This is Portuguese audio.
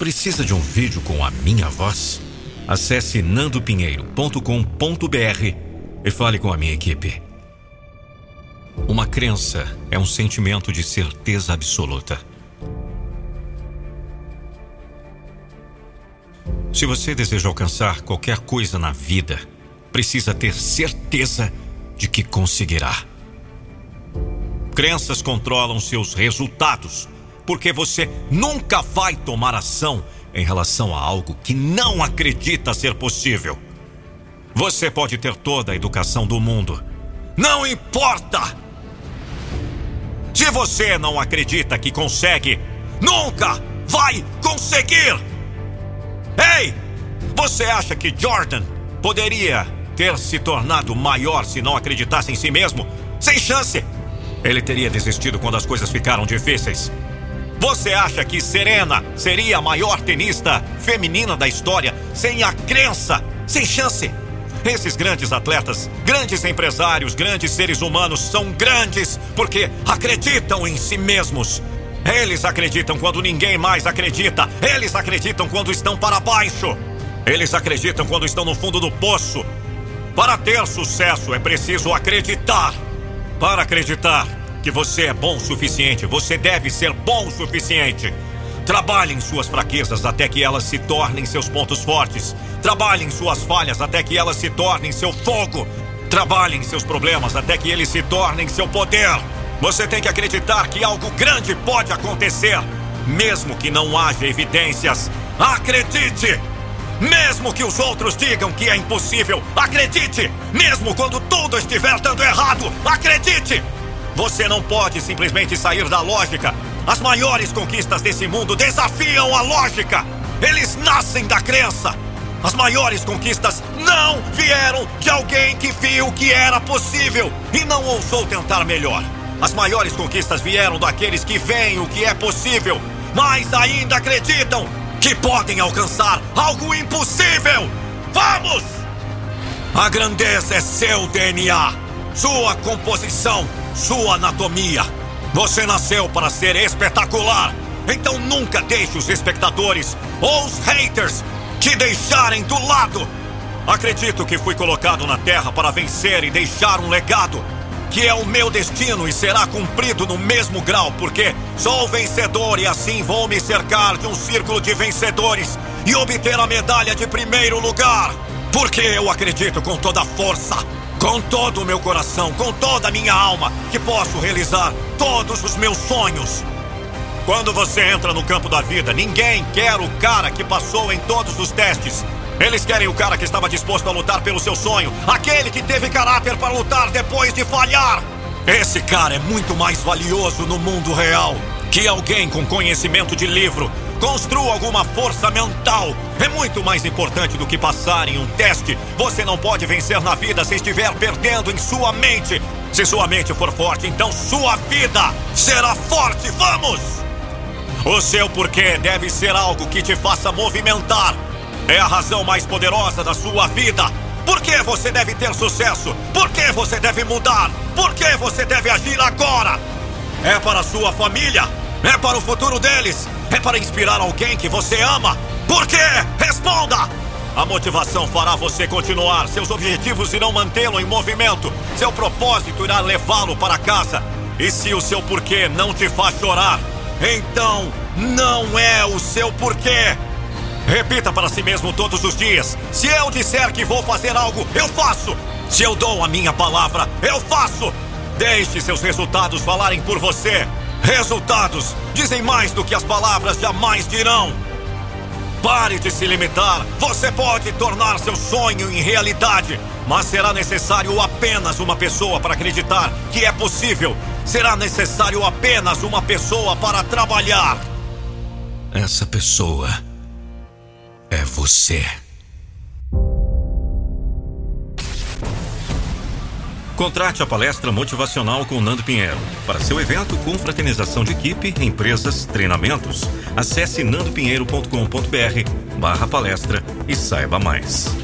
Precisa de um vídeo com a minha voz? Acesse nandopinheiro.com.br e fale com a minha equipe. Uma crença é um sentimento de certeza absoluta. Se você deseja alcançar qualquer coisa na vida, precisa ter certeza de que conseguirá. Crenças controlam seus resultados, porque você nunca vai tomar ação em relação a algo que não acredita ser possível. Você pode ter toda a educação do mundo. Não importa! Se você não acredita que consegue, nunca vai conseguir! Ei! Você acha que Jordan poderia ter se tornado maior se não acreditasse em si mesmo? Sem chance! Ele teria desistido quando as coisas ficaram difíceis. Você acha que Serena seria a maior tenista feminina da história sem a crença, sem chance? Esses grandes atletas, grandes empresários, grandes seres humanos são grandes porque acreditam em si mesmos. Eles acreditam quando ninguém mais acredita. Eles acreditam quando estão para baixo. Eles acreditam quando estão no fundo do poço. Para ter sucesso é preciso acreditar. Para acreditar que você é bom o suficiente, você deve ser bom o suficiente. Trabalhe em suas fraquezas até que elas se tornem seus pontos fortes. Trabalhe em suas falhas até que elas se tornem seu fogo. Trabalhe em seus problemas até que eles se tornem seu poder. Você tem que acreditar que algo grande pode acontecer, mesmo que não haja evidências. Acredite! Mesmo que os outros digam que é impossível, acredite! Mesmo quando tudo estiver dando errado, acredite! Você não pode simplesmente sair da lógica. As maiores conquistas desse mundo desafiam a lógica. Eles nascem da crença. As maiores conquistas não vieram de alguém que viu que era possível e não ousou tentar melhor. As maiores conquistas vieram daqueles que veem o que é possível, mas ainda acreditam que podem alcançar algo impossível. Vamos! A grandeza é seu DNA, sua composição, sua anatomia. Você nasceu para ser espetacular. Então nunca deixe os espectadores ou os haters te deixarem do lado. Acredito que fui colocado na Terra para vencer e deixar um legado que é o meu destino e será cumprido no mesmo grau, porque sou vencedor e assim vou me cercar de um círculo de vencedores e obter a medalha de primeiro lugar. Porque eu acredito com toda a força, com todo o meu coração, com toda a minha alma, que posso realizar todos os meus sonhos. Quando você entra no campo da vida, ninguém quer o cara que passou em todos os testes eles querem o cara que estava disposto a lutar pelo seu sonho, aquele que teve caráter para lutar depois de falhar. Esse cara é muito mais valioso no mundo real que alguém com conhecimento de livro. Construa alguma força mental. É muito mais importante do que passar em um teste. Você não pode vencer na vida se estiver perdendo em sua mente. Se sua mente for forte, então sua vida será forte. Vamos! O seu porquê deve ser algo que te faça movimentar é a razão mais poderosa da sua vida. Por que você deve ter sucesso? Por que você deve mudar? Por que você deve agir agora? É para sua família? É para o futuro deles? É para inspirar alguém que você ama? Por quê? Responda! A motivação fará você continuar. Seus objetivos irão mantê-lo em movimento. Seu propósito irá levá-lo para casa. E se o seu porquê não te faz chorar, então não é o seu porquê. Repita para si mesmo todos os dias: se eu disser que vou fazer algo, eu faço. Se eu dou a minha palavra, eu faço. Deixe seus resultados falarem por você. Resultados dizem mais do que as palavras jamais dirão. Pare de se limitar. Você pode tornar seu sonho em realidade, mas será necessário apenas uma pessoa para acreditar que é possível. Será necessário apenas uma pessoa para trabalhar. Essa pessoa é você. Contrate a palestra motivacional com Nando Pinheiro. Para seu evento com fraternização de equipe, empresas, treinamentos, acesse nandopinheiro.com.br barra palestra e saiba mais.